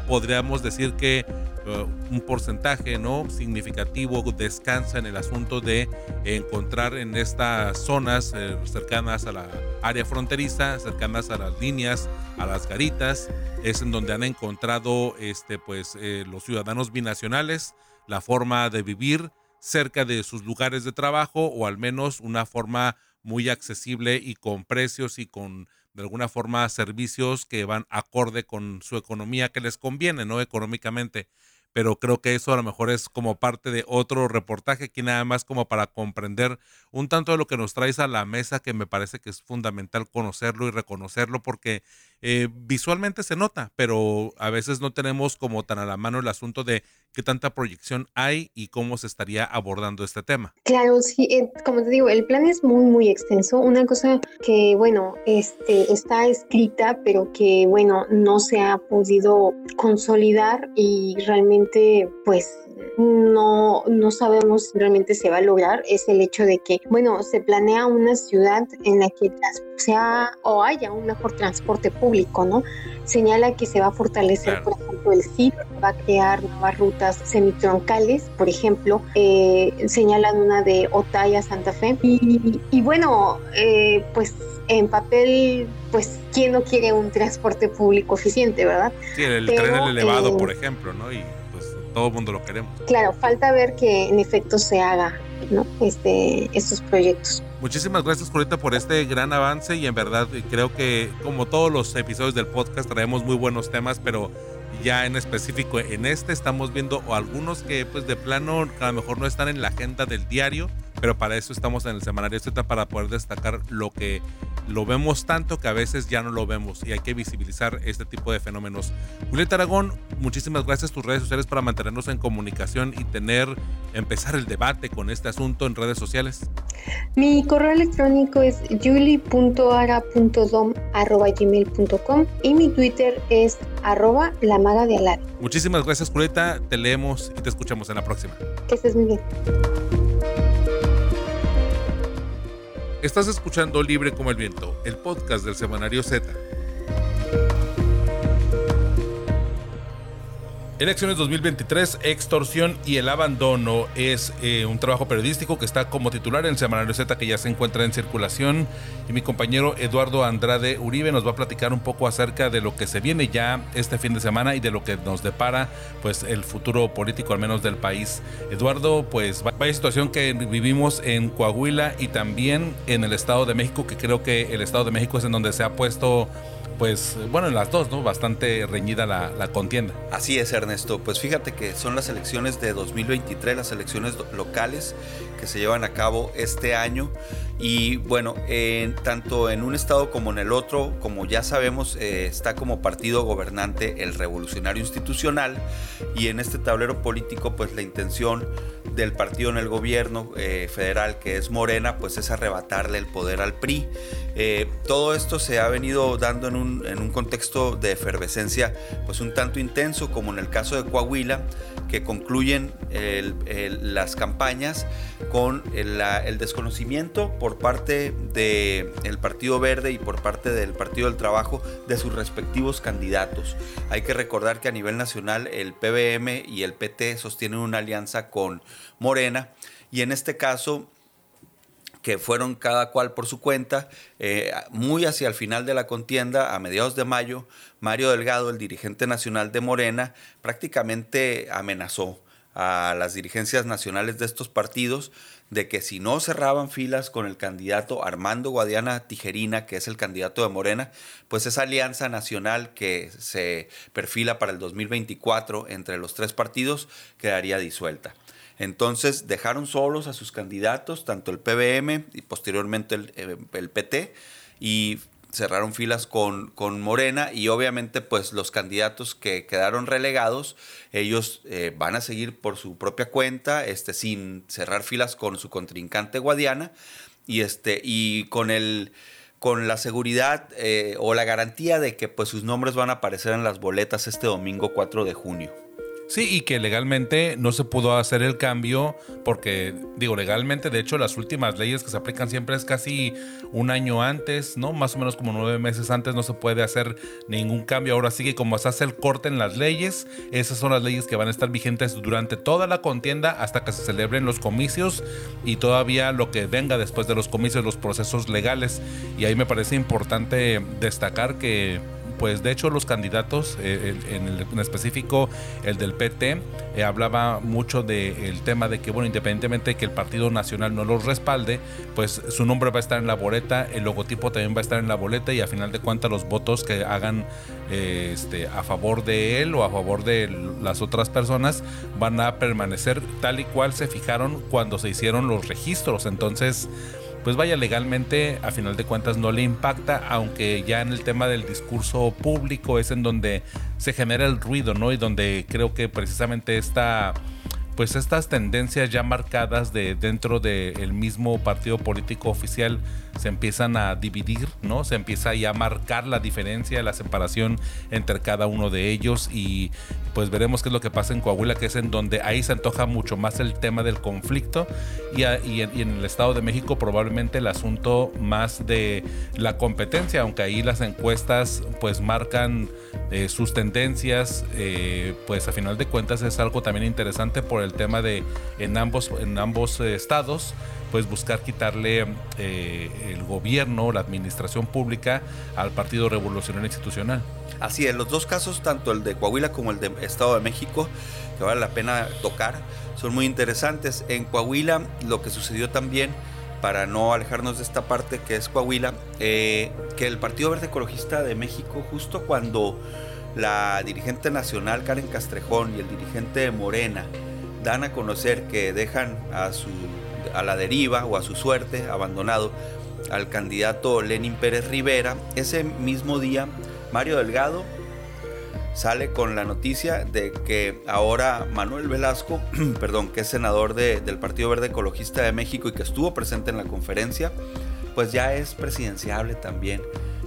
podríamos decir que uh, un porcentaje no significativo descansa en el asunto de encontrar en estas zonas eh, cercanas a la área fronteriza, cercanas a las líneas, a las garitas, es en donde han encontrado este, pues, eh, los ciudadanos binacionales la forma de vivir cerca de sus lugares de trabajo o al menos una forma muy accesible y con precios y con de alguna forma servicios que van acorde con su economía que les conviene, ¿no? Económicamente. Pero creo que eso a lo mejor es como parte de otro reportaje aquí nada más como para comprender un tanto de lo que nos traes a la mesa que me parece que es fundamental conocerlo y reconocerlo porque eh, visualmente se nota, pero a veces no tenemos como tan a la mano el asunto de qué tanta proyección hay y cómo se estaría abordando este tema. Claro, sí, eh, como te digo, el plan es muy, muy extenso. Una cosa que, bueno, este, está escrita, pero que, bueno, no se ha podido consolidar y realmente, pues, no, no sabemos si realmente se va a lograr es el hecho de que, bueno, se planea una ciudad en la que sea o haya un mejor transporte público, ¿no? Señala que se va a fortalecer, por ejemplo, el CID, va a crear nuevas rutas semitroncales, por ejemplo, eh, señalan una de Otay a Santa Fe. Y, bueno, eh, pues en papel, pues, ¿quién no quiere un transporte público eficiente, verdad? Sí, el tren elevado, eh, por ejemplo, ¿no? Y todo el mundo lo queremos. Claro, falta ver que en efecto se haga ¿no? este, estos proyectos. Muchísimas gracias, Corita, por este gran avance y en verdad creo que como todos los episodios del podcast traemos muy buenos temas, pero ya en específico en este estamos viendo algunos que pues de plano a lo mejor no están en la agenda del diario, pero para eso estamos en el semanario Z para poder destacar lo que lo vemos tanto que a veces ya no lo vemos y hay que visibilizar este tipo de fenómenos. Julieta Aragón, muchísimas gracias tus redes sociales para mantenernos en comunicación y tener, empezar el debate con este asunto en redes sociales. Mi correo electrónico es juli.ara.dom.gmail.com y mi Twitter es arroba la maga de Alad. Muchísimas gracias Julieta, te leemos y te escuchamos en la próxima. Que estés muy bien. Estás escuchando Libre como el Viento, el podcast del Semanario Z. Elecciones 2023, extorsión y el abandono es eh, un trabajo periodístico que está como titular en el Semanario Z que ya se encuentra en circulación y mi compañero Eduardo Andrade Uribe nos va a platicar un poco acerca de lo que se viene ya este fin de semana y de lo que nos depara pues el futuro político al menos del país. Eduardo, pues vaya situación que vivimos en Coahuila y también en el Estado de México que creo que el Estado de México es en donde se ha puesto pues bueno, en las dos, ¿no? Bastante reñida la, contienda. Así es, Ernesto. Pues fíjate que son las elecciones de 2023, las elecciones locales que se llevan a cabo este año. Y bueno, en, tanto en un estado como en el otro, como ya sabemos, eh, está como partido gobernante el revolucionario institucional. Y en este tablero político, pues la intención del partido en el gobierno eh, federal, que es Morena, pues es arrebatarle el poder al PRI. Eh, todo esto se ha venido dando en un, contexto de efervescencia, pues un tanto intenso, como en el caso de Coahuila, que concluyen las campañas con el, desconocimiento por parte del Partido Verde y por parte del Partido del Trabajo de sus respectivos candidatos. Hay que recordar que a nivel nacional el PBM y el PT sostienen una alianza con Morena y en este caso que fueron cada cual por su cuenta, eh, muy hacia el final de la contienda, a mediados de mayo, Mario Delgado, el dirigente nacional de Morena, prácticamente amenazó a las dirigencias nacionales de estos partidos de que si no cerraban filas con el candidato Armando Guadiana Tijerina, que es el candidato de Morena, pues esa alianza nacional que se perfila para el 2024 entre los tres partidos quedaría disuelta. Entonces dejaron solos a sus candidatos, tanto el PBM y posteriormente el, eh, PT, y cerraron filas con, con, Morena y obviamente pues los candidatos que quedaron relegados, ellos eh, van a seguir por su propia cuenta, este, sin cerrar filas con su contrincante Guadiana y, este, y con el con la seguridad eh, o la garantía de que pues sus nombres van a aparecer en las boletas este domingo 4 de junio. Sí, y que legalmente no se pudo hacer el cambio porque, digo, legalmente, de hecho, las últimas leyes que se aplican siempre es casi un año antes, ¿no? Más o menos como nueve meses antes no se puede hacer ningún cambio. Ahora sí que como se hace el corte en las leyes, esas son las leyes que van a estar vigentes durante toda la contienda hasta que se celebren los comicios y todavía lo que venga después de los comicios, los procesos legales. Y ahí me parece importante destacar que pues de hecho los candidatos, eh, en, específico el del PT, eh, hablaba mucho del tema de que, bueno, independientemente de que el Partido Nacional no los respalde, pues su nombre va a estar en la boleta, el logotipo también va a estar en la boleta y a final de cuentas los votos que hagan este, a favor de él o a favor de las otras personas van a permanecer tal y cual se fijaron cuando se hicieron los registros. Entonces, pues vaya legalmente a final de cuentas no le impacta, aunque ya en el tema del discurso público es en donde se genera el ruido, ¿no? Y donde creo que precisamente esta pues estas tendencias ya marcadas de dentro del mismo partido político oficial se empiezan a dividir, ¿no? Se empieza ya a marcar la diferencia, la separación entre cada uno de ellos y pues veremos qué es lo que pasa en Coahuila, que es en donde ahí se antoja mucho más el tema del conflicto y, en, el Estado de México probablemente el asunto más de la competencia, aunque ahí las encuestas pues marcan eh, sus tendencias, eh, pues a final de cuentas es algo también interesante por el tema de en ambos, en ambos eh, estados pues buscar quitarle eh, el gobierno, la administración pública al Partido Revolucionario Institucional. Así es, los dos casos, tanto el de Coahuila como el de Estado de México, que vale la pena tocar, son muy interesantes. En Coahuila lo que sucedió también, para no alejarnos de esta parte que es Coahuila, eh, que el Partido Verde Ecologista de México, justo cuando la dirigente nacional Karen Castrejón y el dirigente Morena dan a conocer que dejan a su a la deriva o a su suerte, abandonado al candidato Lenin Pérez Rivera, ese mismo día Mario Delgado sale con la noticia de que ahora Manuel Velasco, perdón, que es senador del Partido Verde Ecologista de México y que estuvo presente en la conferencia, pues ya es presidenciable también.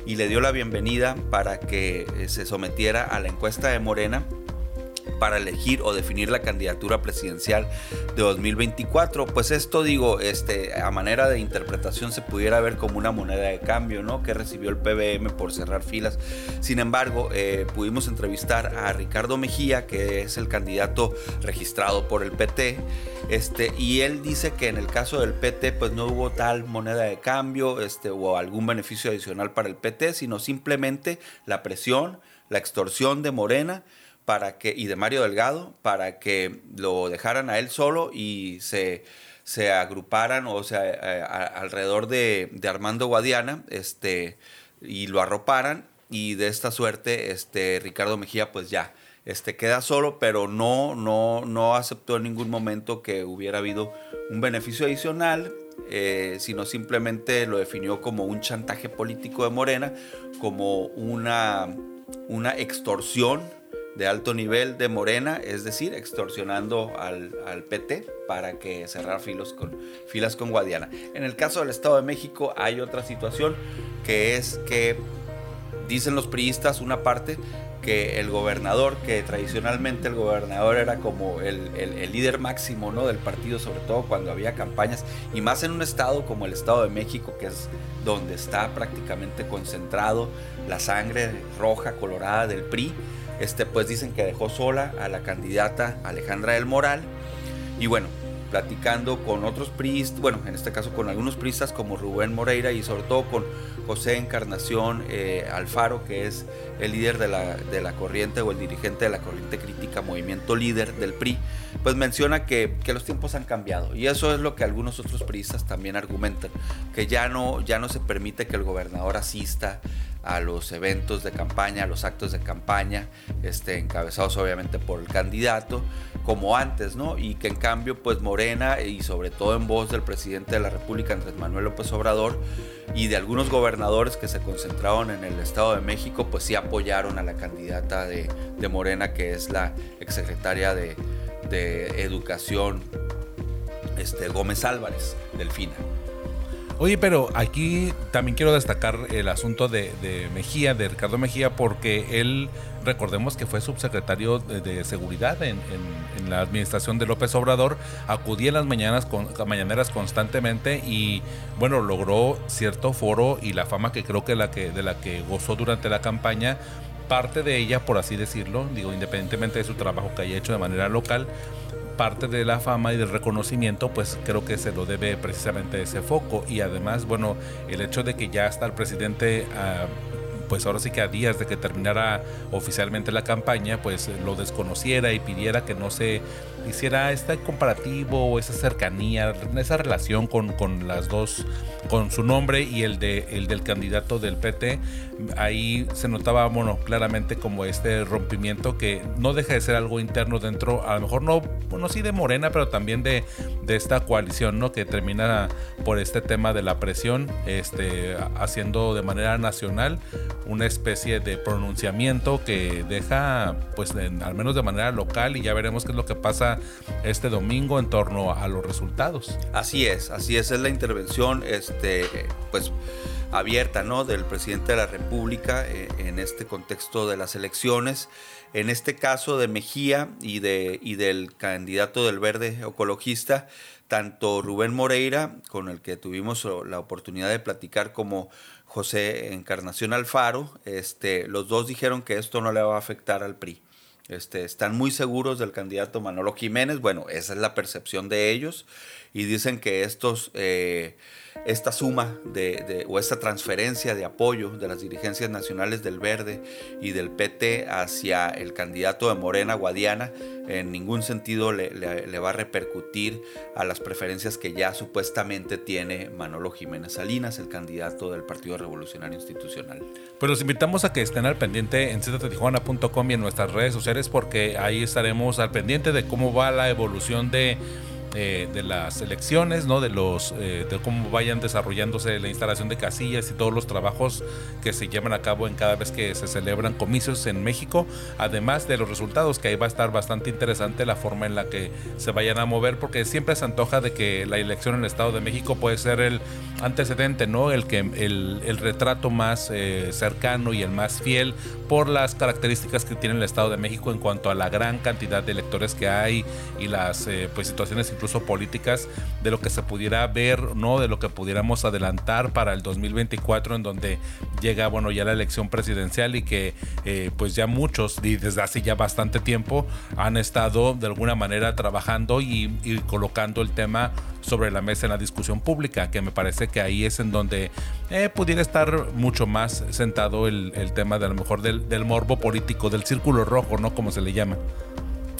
Y le dio la bienvenida para que eh, se sometiera a la encuesta de Morena para elegir o definir la candidatura presidencial de 2024. Pues esto digo, este, a manera de interpretación se pudiera ver como una moneda de cambio, ¿no? Que recibió el PBM por cerrar filas. Sin embargo, eh, pudimos entrevistar a Ricardo Mejía, que es el candidato registrado por el PT, este, y él dice que en el caso del PT, pues no hubo tal moneda de cambio, este, o algún beneficio adicional para el PT, sino simplemente la presión, la extorsión de Morena para que, y de Mario Delgado para que lo dejaran a él solo y se, se agruparan o sea, eh, alrededor de, Armando Guadiana este, y lo arroparan y de esta suerte este, Ricardo Mejía pues ya este, queda solo, pero no, no, no aceptó en ningún momento que hubiera habido un beneficio adicional, eh, sino simplemente lo definió como un chantaje político de Morena, como una, una extorsión de alto nivel de Morena, es decir, extorsionando al, PT para que cerrar filos con, filas con Guadiana. En el caso del Estado de México hay otra situación que es que dicen los priistas una parte que el gobernador, que tradicionalmente el gobernador era como el, el, líder máximo ¿no? del partido, sobre todo cuando había campañas, y más en un estado como el Estado de México, que es donde está prácticamente concentrado la sangre roja, colorada del PRI, este, pues dicen que dejó sola a la candidata Alejandra del Moral. Y bueno, platicando con otros priistas, bueno, en este caso con algunos priistas como Rubén Moreira y sobre todo con José Encarnación eh, Alfaro, que es el líder de la, de la, corriente o el dirigente de la corriente crítica Movimiento Líder del PRI, pues menciona que, que, los tiempos han cambiado. Y eso es lo que algunos otros priistas también argumentan, que ya no, ya no se permite que el gobernador asista a los eventos de campaña, a los actos de campaña, este, encabezados obviamente por el candidato, como antes, ¿no? Y que en cambio, pues Morena y sobre todo en voz del presidente de la República, Andrés Manuel López Obrador, y de algunos gobernadores que se concentraron en el Estado de México, pues sí apoyaron a la candidata de, Morena, que es la exsecretaria de, de Educación, este, Gómez Álvarez, Delfina. Oye, pero aquí también quiero destacar el asunto de, Mejía, de Ricardo Mejía, porque él, recordemos que fue subsecretario de, Seguridad en, la administración de López Obrador, acudía en las mañanas con, mañaneras constantemente y, bueno, logró cierto foro y la fama que creo que, la que de la que gozó durante la campaña, parte de ella, por así decirlo, digo, independientemente de su trabajo que haya hecho de manera local, parte de la fama y del reconocimiento, pues creo que se lo debe precisamente ese foco. Y además, bueno, el hecho de que ya está el presidente ah, pues ahora sí que a días de que terminara oficialmente la campaña, pues lo desconociera y pidiera que no se hiciera este comparativo, esa cercanía, esa relación con, con las dos, con su nombre y el, de, el del candidato del PT. Ahí se notaba, bueno, claramente como este rompimiento que no deja de ser algo interno dentro, a lo mejor no, bueno, sí de Morena, pero también de, de esta coalición, ¿no? Que termina por este tema de la presión, este, haciendo de manera nacional una especie de pronunciamiento que deja, pues, al menos de manera local, y ya veremos qué es lo que pasa este domingo en torno a los resultados. Así es, así es, es la intervención, este, pues abierta ¿no? del presidente de la República eh, en este contexto de las elecciones. En este caso de Mejía y, de, y del candidato del verde ecologista, tanto Rubén Moreira, con el que tuvimos la oportunidad de platicar, como José Encarnación Alfaro, este, los dos dijeron que esto no le va a afectar al PRI. Este, están muy seguros del candidato Manolo Jiménez, bueno, esa es la percepción de ellos, y dicen que estos, eh, esta suma de, o esta transferencia de apoyo de las dirigencias nacionales del Verde y del PT hacia el candidato de Morena Guadiana en ningún sentido le, va a repercutir a las preferencias que ya supuestamente tiene Manolo Jiménez Salinas, el candidato del Partido Revolucionario Institucional. Pues los invitamos a que estén al pendiente en ztijuana.com y en nuestras redes sociales porque ahí estaremos al pendiente de cómo va la evolución de eh, de las elecciones, ¿no? de, los, eh, de cómo vayan desarrollándose la instalación de casillas y todos los trabajos que se llevan a cabo en cada vez que se celebran comicios en México, además de los resultados, que ahí va a estar bastante interesante la forma en la que se vayan a mover, porque siempre se antoja de que la elección en el Estado de México puede ser el antecedente, ¿no? el, que, el, el retrato más eh, cercano y el más fiel por las características que tiene el Estado de México en cuanto a la gran cantidad de electores que hay y las pues, situaciones incluso políticas de lo que se pudiera ver, ¿no? De lo que pudiéramos adelantar para el 2024 en donde llega, bueno, ya la elección presidencial y que eh, pues ya muchos y desde hace ya bastante tiempo han estado de alguna manera trabajando y, colocando el tema sobre la mesa en la discusión pública, que me parece que ahí es en donde eh, pudiera estar mucho más sentado el, tema de a lo mejor del, del morbo político, del círculo rojo, ¿no? Como se le llama.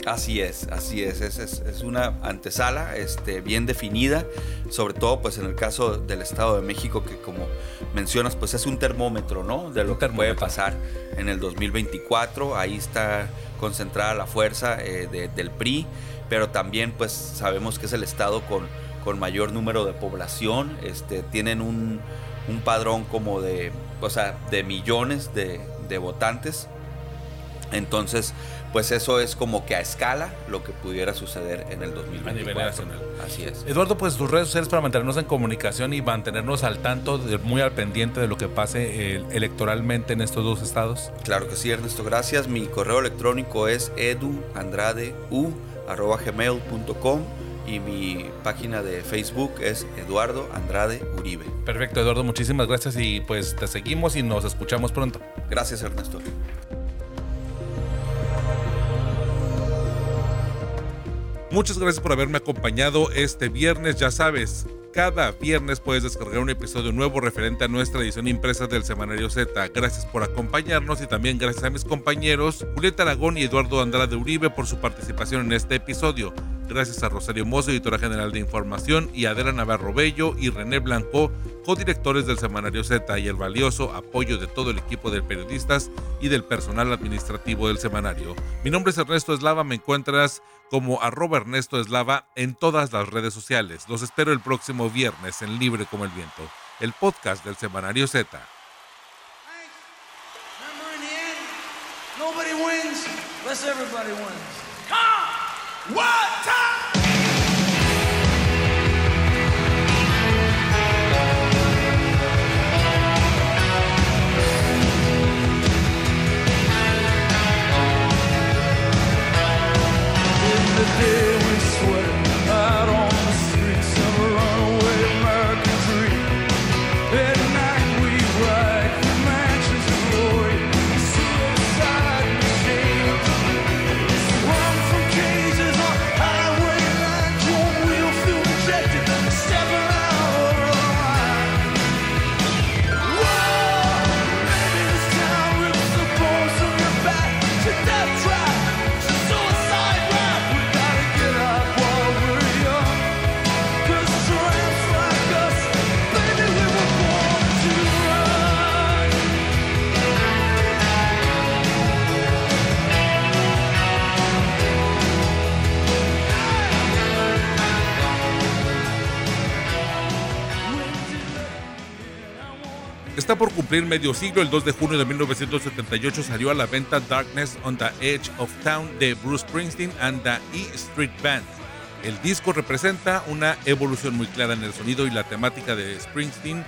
Así es, así es, es, es, una antesala este, bien definida, sobre todo pues en el caso del Estado de México que como mencionas pues es un termómetro, ¿no? De lo que puede pasar en el 2024, ahí está concentrada la fuerza eh, del PRI, pero también pues sabemos que es el Estado con, con mayor número de población, este, tienen un, un padrón como de, o sea, de millones de, de votantes, entonces pues eso es como que a escala lo que pudiera suceder en el 2024. A nivel nacional. Así es. Eduardo, pues tus redes sociales para mantenernos en comunicación y mantenernos al tanto, muy al pendiente de lo que pase eh, electoralmente en estos dos estados. Claro que sí, Ernesto, gracias. Mi correo electrónico es eduandradeu.com y mi página de Facebook es Eduardo Andrade Uribe. Perfecto, Eduardo, muchísimas gracias y pues te seguimos y nos escuchamos pronto. Gracias, Ernesto. Muchas gracias por haberme acompañado este viernes. Ya sabes, cada viernes puedes descargar un episodio nuevo referente a nuestra edición impresa del Semanario Z. Gracias por acompañarnos y también gracias a mis compañeros Julieta Aragón y Eduardo Andrade Uribe por su participación en este episodio. Gracias a Rosario Mozo, editora general de información, y Adela Navarro Bello y René Blanco, codirectores del Semanario Z, y el valioso apoyo de todo el equipo de periodistas y del personal administrativo del semanario. Mi nombre es Ernesto Eslava, me encuentras como arroba Ernesto Eslava en todas las redes sociales. Los espero el próximo viernes en Libre como el Viento, el podcast del Semanario Z. What time? In the day to do cumplir medio siglo, el 2 de junio de 1978 salió a la venta Darkness on the Edge of Town de Bruce Springsteen and the E Street Band. El disco representa una evolución muy clara en el sonido y la temática de Springsteen,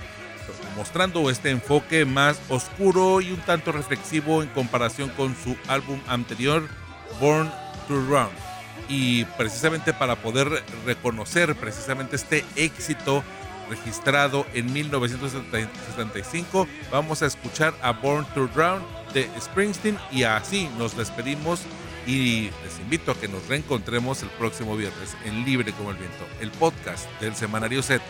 mostrando este enfoque más oscuro y un tanto reflexivo en comparación con su álbum anterior, Born to Run. Y precisamente para poder reconocer precisamente este éxito registrado en 1975. Vamos a escuchar a Born to Drown de Springsteen y así nos despedimos y les invito a que nos reencontremos el próximo viernes en Libre como el Viento, el podcast del Semanario Z.